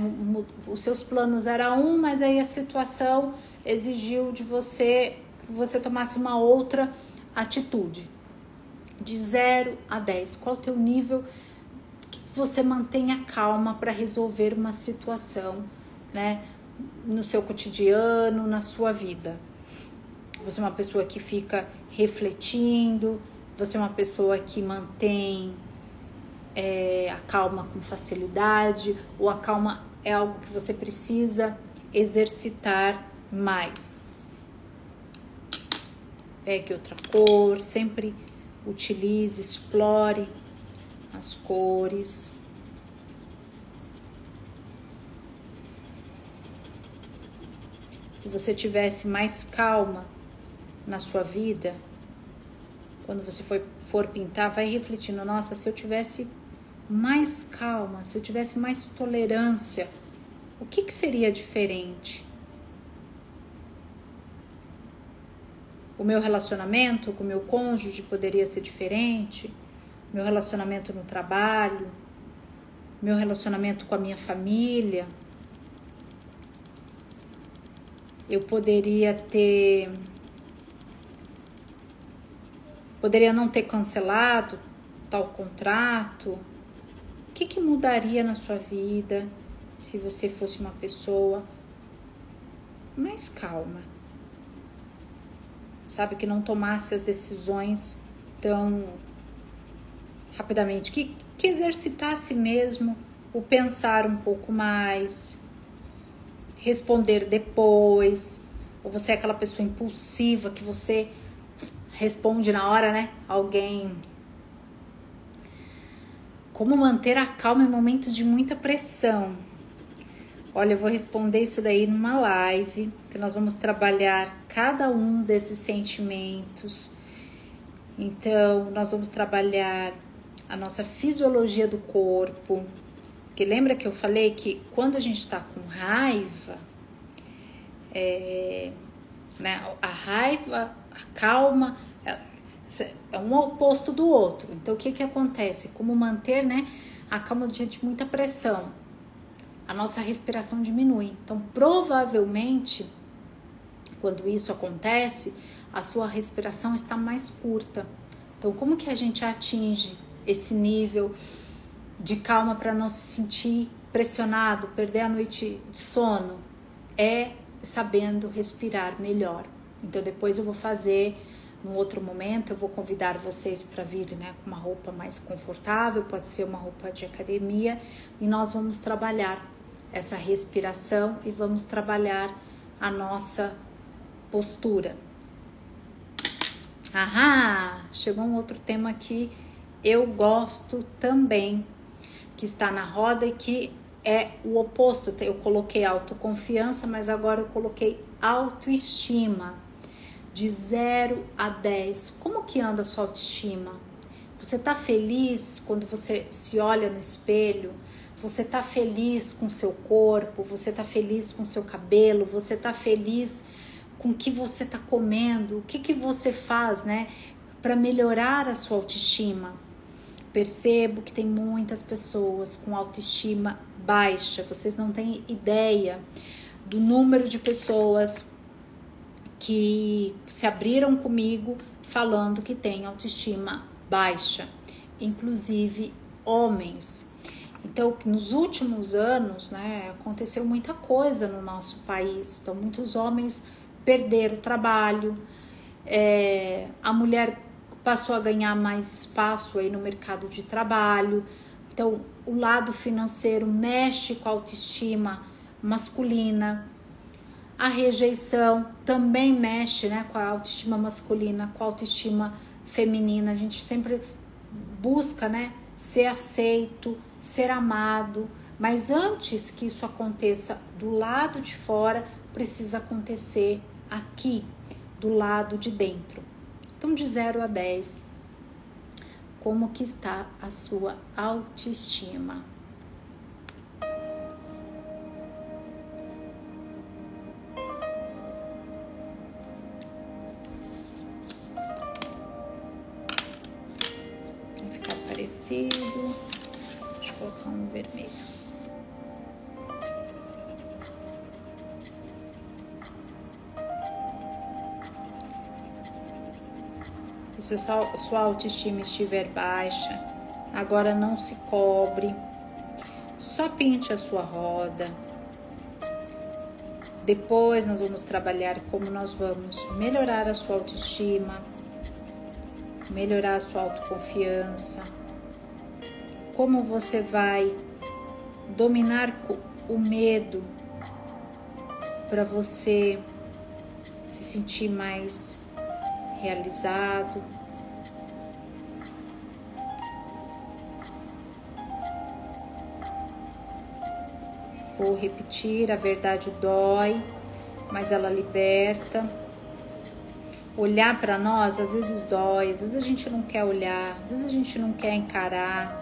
Os seus planos era um, mas aí a situação exigiu de você que você tomasse uma outra atitude. De 0 a 10, qual o teu nível que você mantenha calma para resolver uma situação, né? No seu cotidiano, na sua vida. Você é uma pessoa que fica refletindo, você é uma pessoa que mantém é, acalma com facilidade, ou a calma é algo que você precisa exercitar mais. Pegue outra cor, sempre utilize, explore as cores. Se você tivesse mais calma na sua vida, quando você for, for pintar, vai refletindo: nossa, se eu tivesse mais calma, se eu tivesse mais tolerância, o que, que seria diferente? O meu relacionamento com o meu cônjuge poderia ser diferente? Meu relacionamento no trabalho? Meu relacionamento com a minha família? Eu poderia ter. Poderia não ter cancelado tal contrato? que, que mudaria na sua vida se você fosse uma pessoa mais calma? Sabe, que não tomasse as decisões tão rapidamente, que, que exercitasse mesmo o pensar um pouco mais, responder depois, ou você é aquela pessoa impulsiva que você responde na hora, né? Alguém como manter a calma em momentos de muita pressão? Olha, eu vou responder isso daí numa live, que nós vamos trabalhar cada um desses sentimentos. Então, nós vamos trabalhar a nossa fisiologia do corpo. Que lembra que eu falei que quando a gente está com raiva, é, né, a raiva, a calma, é um oposto do outro. Então, o que que acontece? Como manter, né, a calma diante de muita pressão? A nossa respiração diminui. Então, provavelmente, quando isso acontece, a sua respiração está mais curta. Então, como que a gente atinge esse nível de calma para não se sentir pressionado, perder a noite de sono? É sabendo respirar melhor. Então, depois eu vou fazer num outro momento eu vou convidar vocês para vir né, com uma roupa mais confortável, pode ser uma roupa de academia, e nós vamos trabalhar essa respiração e vamos trabalhar a nossa postura. Ahá! Chegou um outro tema que eu gosto também, que está na roda e que é o oposto. Eu coloquei autoconfiança, mas agora eu coloquei autoestima de 0 a 10, como que anda a sua autoestima? Você tá feliz quando você se olha no espelho? Você tá feliz com seu corpo? Você tá feliz com seu cabelo? Você tá feliz com o que você está comendo, o que, que você faz, né, para melhorar a sua autoestima. Percebo que tem muitas pessoas com autoestima baixa, vocês não têm ideia do número de pessoas que se abriram comigo falando que tem autoestima baixa, inclusive homens. Então, nos últimos anos, né, aconteceu muita coisa no nosso país. Então, muitos homens perderam o trabalho, é, a mulher passou a ganhar mais espaço aí no mercado de trabalho. Então, o lado financeiro mexe com a autoestima masculina. A rejeição também mexe né, com a autoestima masculina, com a autoestima feminina. A gente sempre busca né, ser aceito, ser amado, mas antes que isso aconteça do lado de fora, precisa acontecer aqui, do lado de dentro. Então, de 0 a 10, como que está a sua autoestima? Colocar um vermelho. se sua autoestima estiver baixa, agora não se cobre, só pinte a sua roda. Depois nós vamos trabalhar como nós vamos melhorar a sua autoestima, melhorar a sua autoconfiança, como você vai dominar o medo para você se sentir mais realizado, Vou repetir: a verdade dói, mas ela liberta. Olhar para nós às vezes dói, às vezes a gente não quer olhar, às vezes a gente não quer encarar.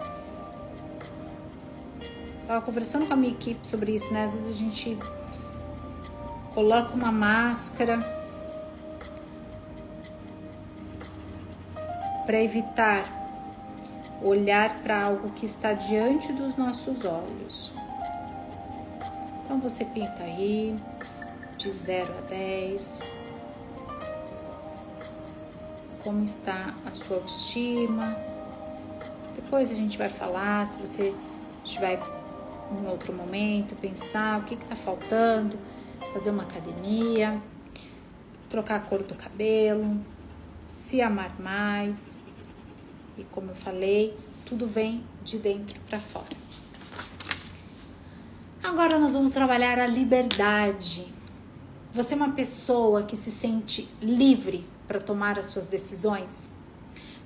Estava conversando com a minha equipe sobre isso, né? Às vezes a gente coloca uma máscara para evitar olhar para algo que está diante dos nossos olhos. Então você pinta aí de 0 a 10. Como está a sua autoestima? Depois a gente vai falar, se você estiver em outro momento, pensar o que está faltando, fazer uma academia, trocar a cor do cabelo, se amar mais. E como eu falei, tudo vem de dentro para fora. Agora nós vamos trabalhar a liberdade. Você é uma pessoa que se sente livre para tomar as suas decisões?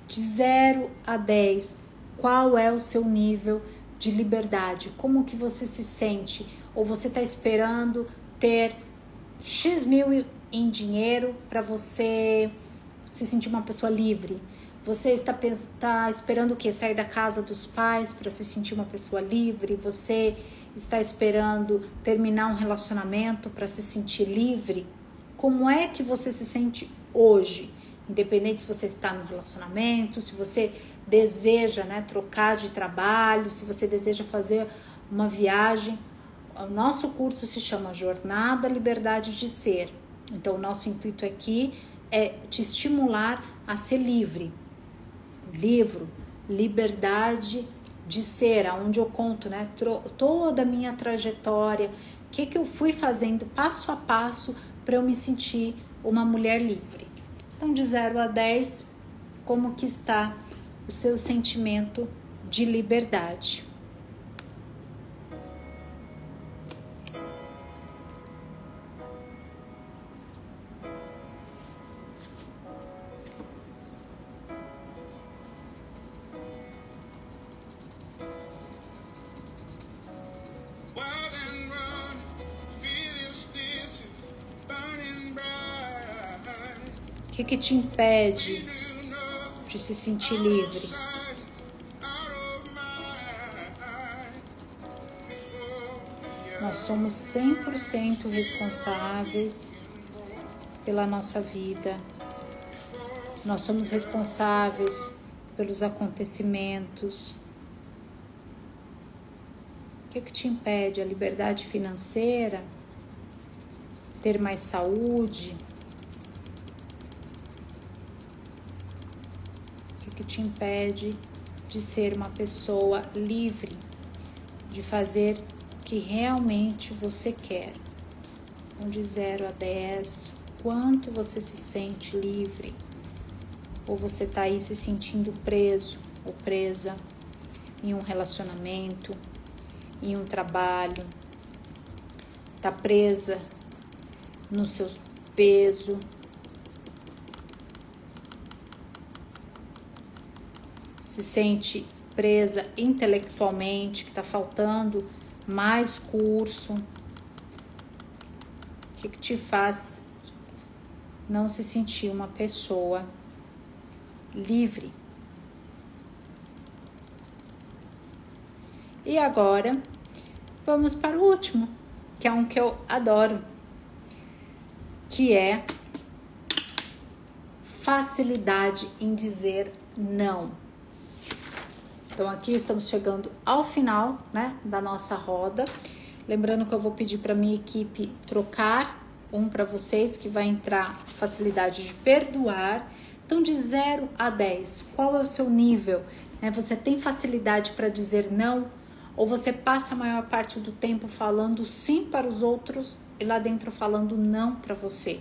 De 0 a 10, qual é o seu nível de liberdade? Como que você se sente? Ou você está esperando ter X mil em dinheiro para você se sentir uma pessoa livre? Você está, está esperando o que? Sair da casa dos pais para se sentir uma pessoa livre? Você está esperando terminar um relacionamento para se sentir livre? Como é que você se sente hoje? Independente se você está no relacionamento, se você deseja né, trocar de trabalho, se você deseja fazer uma viagem. O nosso curso se chama Jornada Liberdade de Ser. Então, o nosso intuito aqui é te estimular a ser livre. Livro Liberdade de ser, onde eu conto né, toda a minha trajetória, o que, que eu fui fazendo passo a passo para eu me sentir uma mulher livre. Então, de 0 a 10, como que está o seu sentimento de liberdade? O que, que te impede de se sentir livre? Nós somos 100% responsáveis pela nossa vida. Nós somos responsáveis pelos acontecimentos. O que, é que te impede? A liberdade financeira? Ter mais saúde? O que, é que te impede de ser uma pessoa livre, de fazer o que realmente você quer? Então, de 0 a 10, quanto você se sente livre? Ou você está aí se sentindo preso ou presa em um relacionamento, em um trabalho, está presa no seu peso, se sente presa intelectualmente, que está faltando mais curso. O que, que te faz não se sentir uma pessoa livre. E agora vamos para o último, que é um que eu adoro, que é facilidade em dizer não. Então aqui estamos chegando ao final, né, da nossa roda. Lembrando que eu vou pedir para minha equipe trocar um para vocês que vai entrar facilidade de perdoar então, de 0 a 10, qual é o seu nível? É, você tem facilidade para dizer não? Ou você passa a maior parte do tempo falando sim para os outros e lá dentro falando não para você?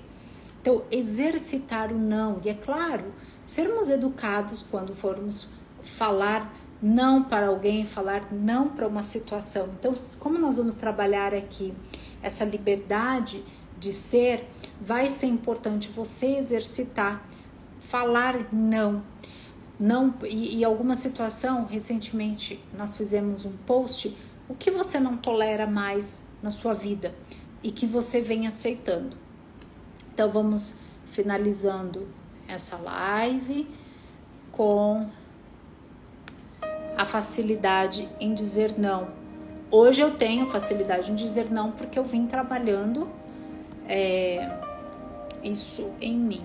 Então, exercitar o não. E é claro, sermos educados quando formos falar não para alguém, falar não para uma situação. Então, como nós vamos trabalhar aqui essa liberdade de ser, vai ser importante você exercitar falar não. Não e, e alguma situação, recentemente nós fizemos um post, o que você não tolera mais na sua vida e que você vem aceitando. Então vamos finalizando essa live com a facilidade em dizer não. Hoje eu tenho facilidade em dizer não porque eu vim trabalhando é, isso em mim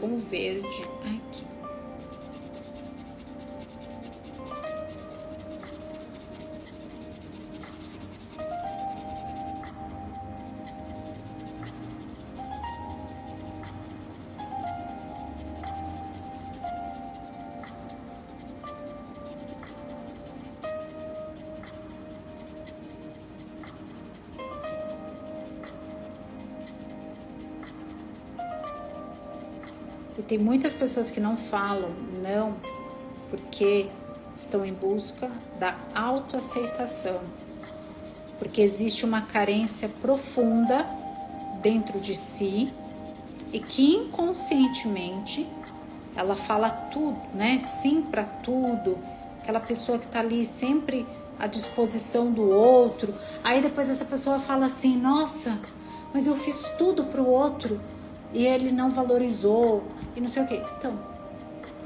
com verde aqui. Tem muitas pessoas que não falam não porque estão em busca da autoaceitação. Porque existe uma carência profunda dentro de si e que inconscientemente ela fala tudo, né? Sim para tudo. Aquela pessoa que tá ali sempre à disposição do outro. Aí depois essa pessoa fala assim: "Nossa, mas eu fiz tudo pro outro e ele não valorizou e não sei o que. Então,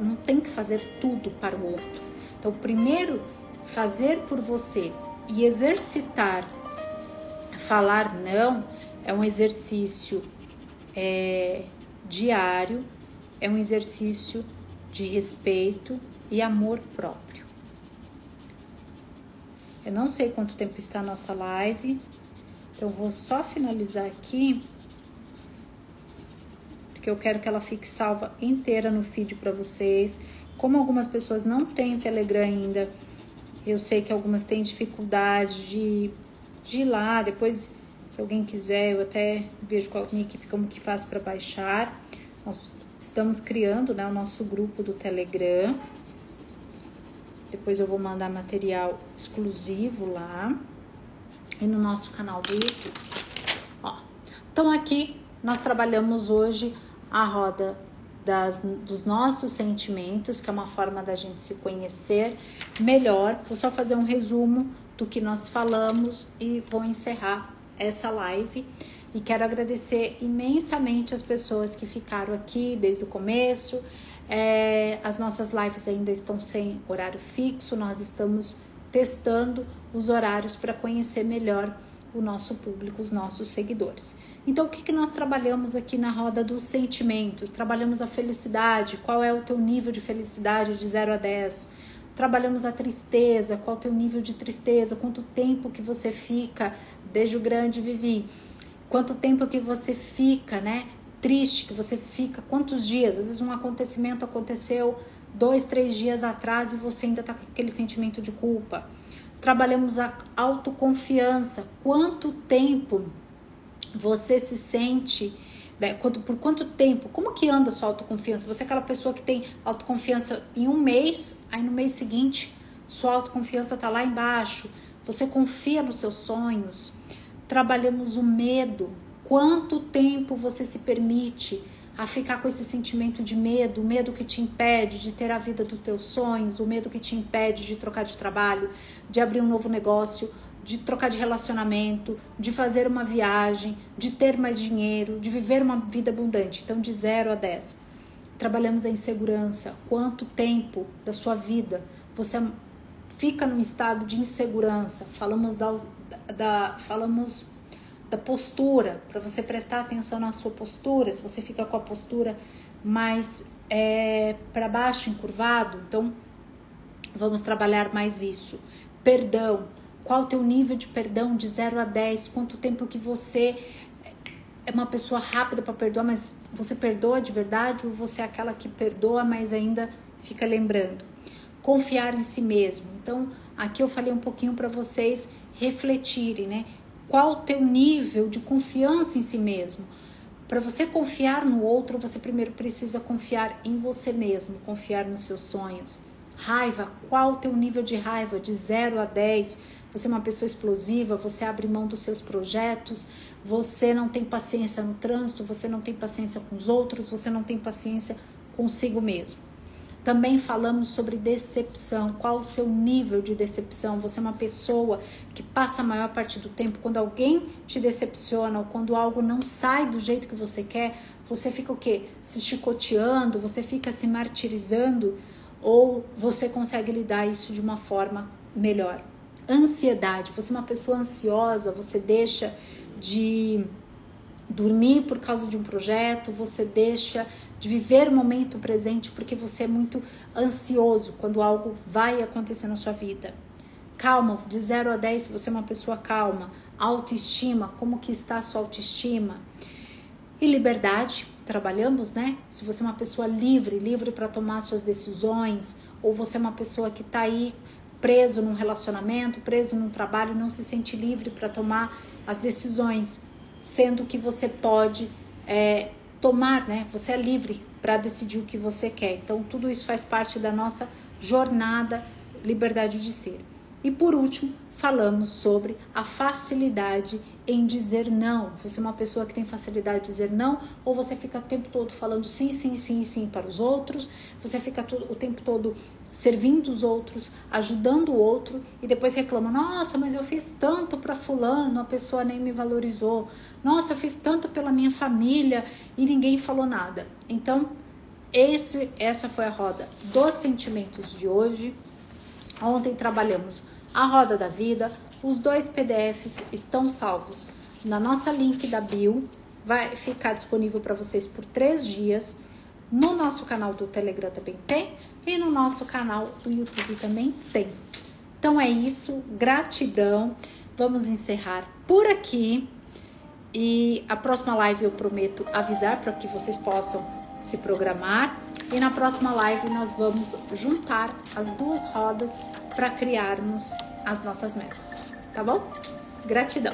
não tem que fazer tudo para o outro. Então, primeiro, fazer por você e exercitar falar não é um exercício é, diário, é um exercício de respeito e amor próprio. Eu não sei quanto tempo está a nossa live, então vou só finalizar aqui porque eu quero que ela fique salva inteira no feed para vocês. Como algumas pessoas não têm Telegram ainda, eu sei que algumas têm dificuldade de, de ir lá. Depois, se alguém quiser, eu até vejo com a minha equipe como que faz para baixar. Nós estamos criando né, o nosso grupo do Telegram. Depois eu vou mandar material exclusivo lá. E no nosso canal do YouTube. Ó, então aqui nós trabalhamos hoje a roda das, dos nossos sentimentos, que é uma forma da gente se conhecer melhor. Vou só fazer um resumo do que nós falamos e vou encerrar essa live. E quero agradecer imensamente as pessoas que ficaram aqui desde o começo. É, as nossas lives ainda estão sem horário fixo, nós estamos testando os horários para conhecer melhor o nosso público, os nossos seguidores. Então, o que, que nós trabalhamos aqui na roda dos sentimentos? Trabalhamos a felicidade, qual é o teu nível de felicidade de 0 a 10? Trabalhamos a tristeza, qual o teu nível de tristeza, quanto tempo que você fica, beijo grande, Vivi, quanto tempo que você fica, né, triste, que você fica, quantos dias, às vezes um acontecimento aconteceu dois, três dias atrás e você ainda tá com aquele sentimento de culpa. Trabalhamos a autoconfiança, quanto tempo você se sente, né, por quanto tempo, como que anda a sua autoconfiança? Você é aquela pessoa que tem autoconfiança em um mês, aí no mês seguinte sua autoconfiança tá lá embaixo, você confia nos seus sonhos. Trabalhamos o medo, quanto tempo você se permite a ficar com esse sentimento de medo, o medo que te impede de ter a vida dos teus sonhos, o medo que te impede de trocar de trabalho, de abrir um novo negócio, de trocar de relacionamento, de fazer uma viagem, de ter mais dinheiro, de viver uma vida abundante. Então, de 0 a 10. Trabalhamos a insegurança. Quanto tempo da sua vida você fica num estado de insegurança? Falamos da, da falamos da postura, para você prestar atenção na sua postura, se você fica com a postura mais é, para baixo, encurvado, então vamos trabalhar mais isso. Perdão, qual o teu nível de perdão de 0 a 10? Quanto tempo que você é uma pessoa rápida para perdoar, mas você perdoa de verdade ou você é aquela que perdoa, mas ainda fica lembrando? Confiar em si mesmo. Então, aqui eu falei um pouquinho para vocês refletirem, né? Qual o teu nível de confiança em si mesmo? Para você confiar no outro, você primeiro precisa confiar em você mesmo, confiar nos seus sonhos. Raiva, qual o teu nível de raiva de 0 a 10? Você é uma pessoa explosiva, você abre mão dos seus projetos, você não tem paciência no trânsito, você não tem paciência com os outros, você não tem paciência consigo mesmo. Também falamos sobre decepção. Qual o seu nível de decepção? Você é uma pessoa que passa a maior parte do tempo quando alguém te decepciona ou quando algo não sai do jeito que você quer, você fica o quê? Se chicoteando, você fica se martirizando ou você consegue lidar isso de uma forma melhor? Ansiedade, você é uma pessoa ansiosa, você deixa de dormir por causa de um projeto, você deixa de viver o momento presente porque você é muito ansioso quando algo vai acontecer na sua vida. Calma, de 0 a 10, você é uma pessoa calma. Autoestima, como que está a sua autoestima? E liberdade, trabalhamos, né? Se você é uma pessoa livre, livre para tomar suas decisões, ou você é uma pessoa que está aí preso num relacionamento, preso num trabalho, não se sente livre para tomar as decisões, sendo que você pode é, tomar, né? Você é livre para decidir o que você quer. Então, tudo isso faz parte da nossa jornada liberdade de ser. E por último, falamos sobre a facilidade em dizer não. Você é uma pessoa que tem facilidade de dizer não, ou você fica o tempo todo falando sim, sim, sim, sim para os outros, você fica o tempo todo servindo os outros, ajudando o outro e depois reclama: "Nossa, mas eu fiz tanto para fulano, a pessoa nem me valorizou. Nossa, eu fiz tanto pela minha família e ninguém falou nada". Então, esse essa foi a roda dos sentimentos de hoje. Ontem trabalhamos a roda da vida. Os dois PDFs estão salvos na nossa link da bio. Vai ficar disponível para vocês por três dias. No nosso canal do Telegram também tem e no nosso canal do YouTube também tem. Então é isso, gratidão. Vamos encerrar por aqui. E a próxima live eu prometo avisar para que vocês possam se programar. E na próxima live nós vamos juntar as duas rodas para criarmos as nossas metas, tá bom? Gratidão!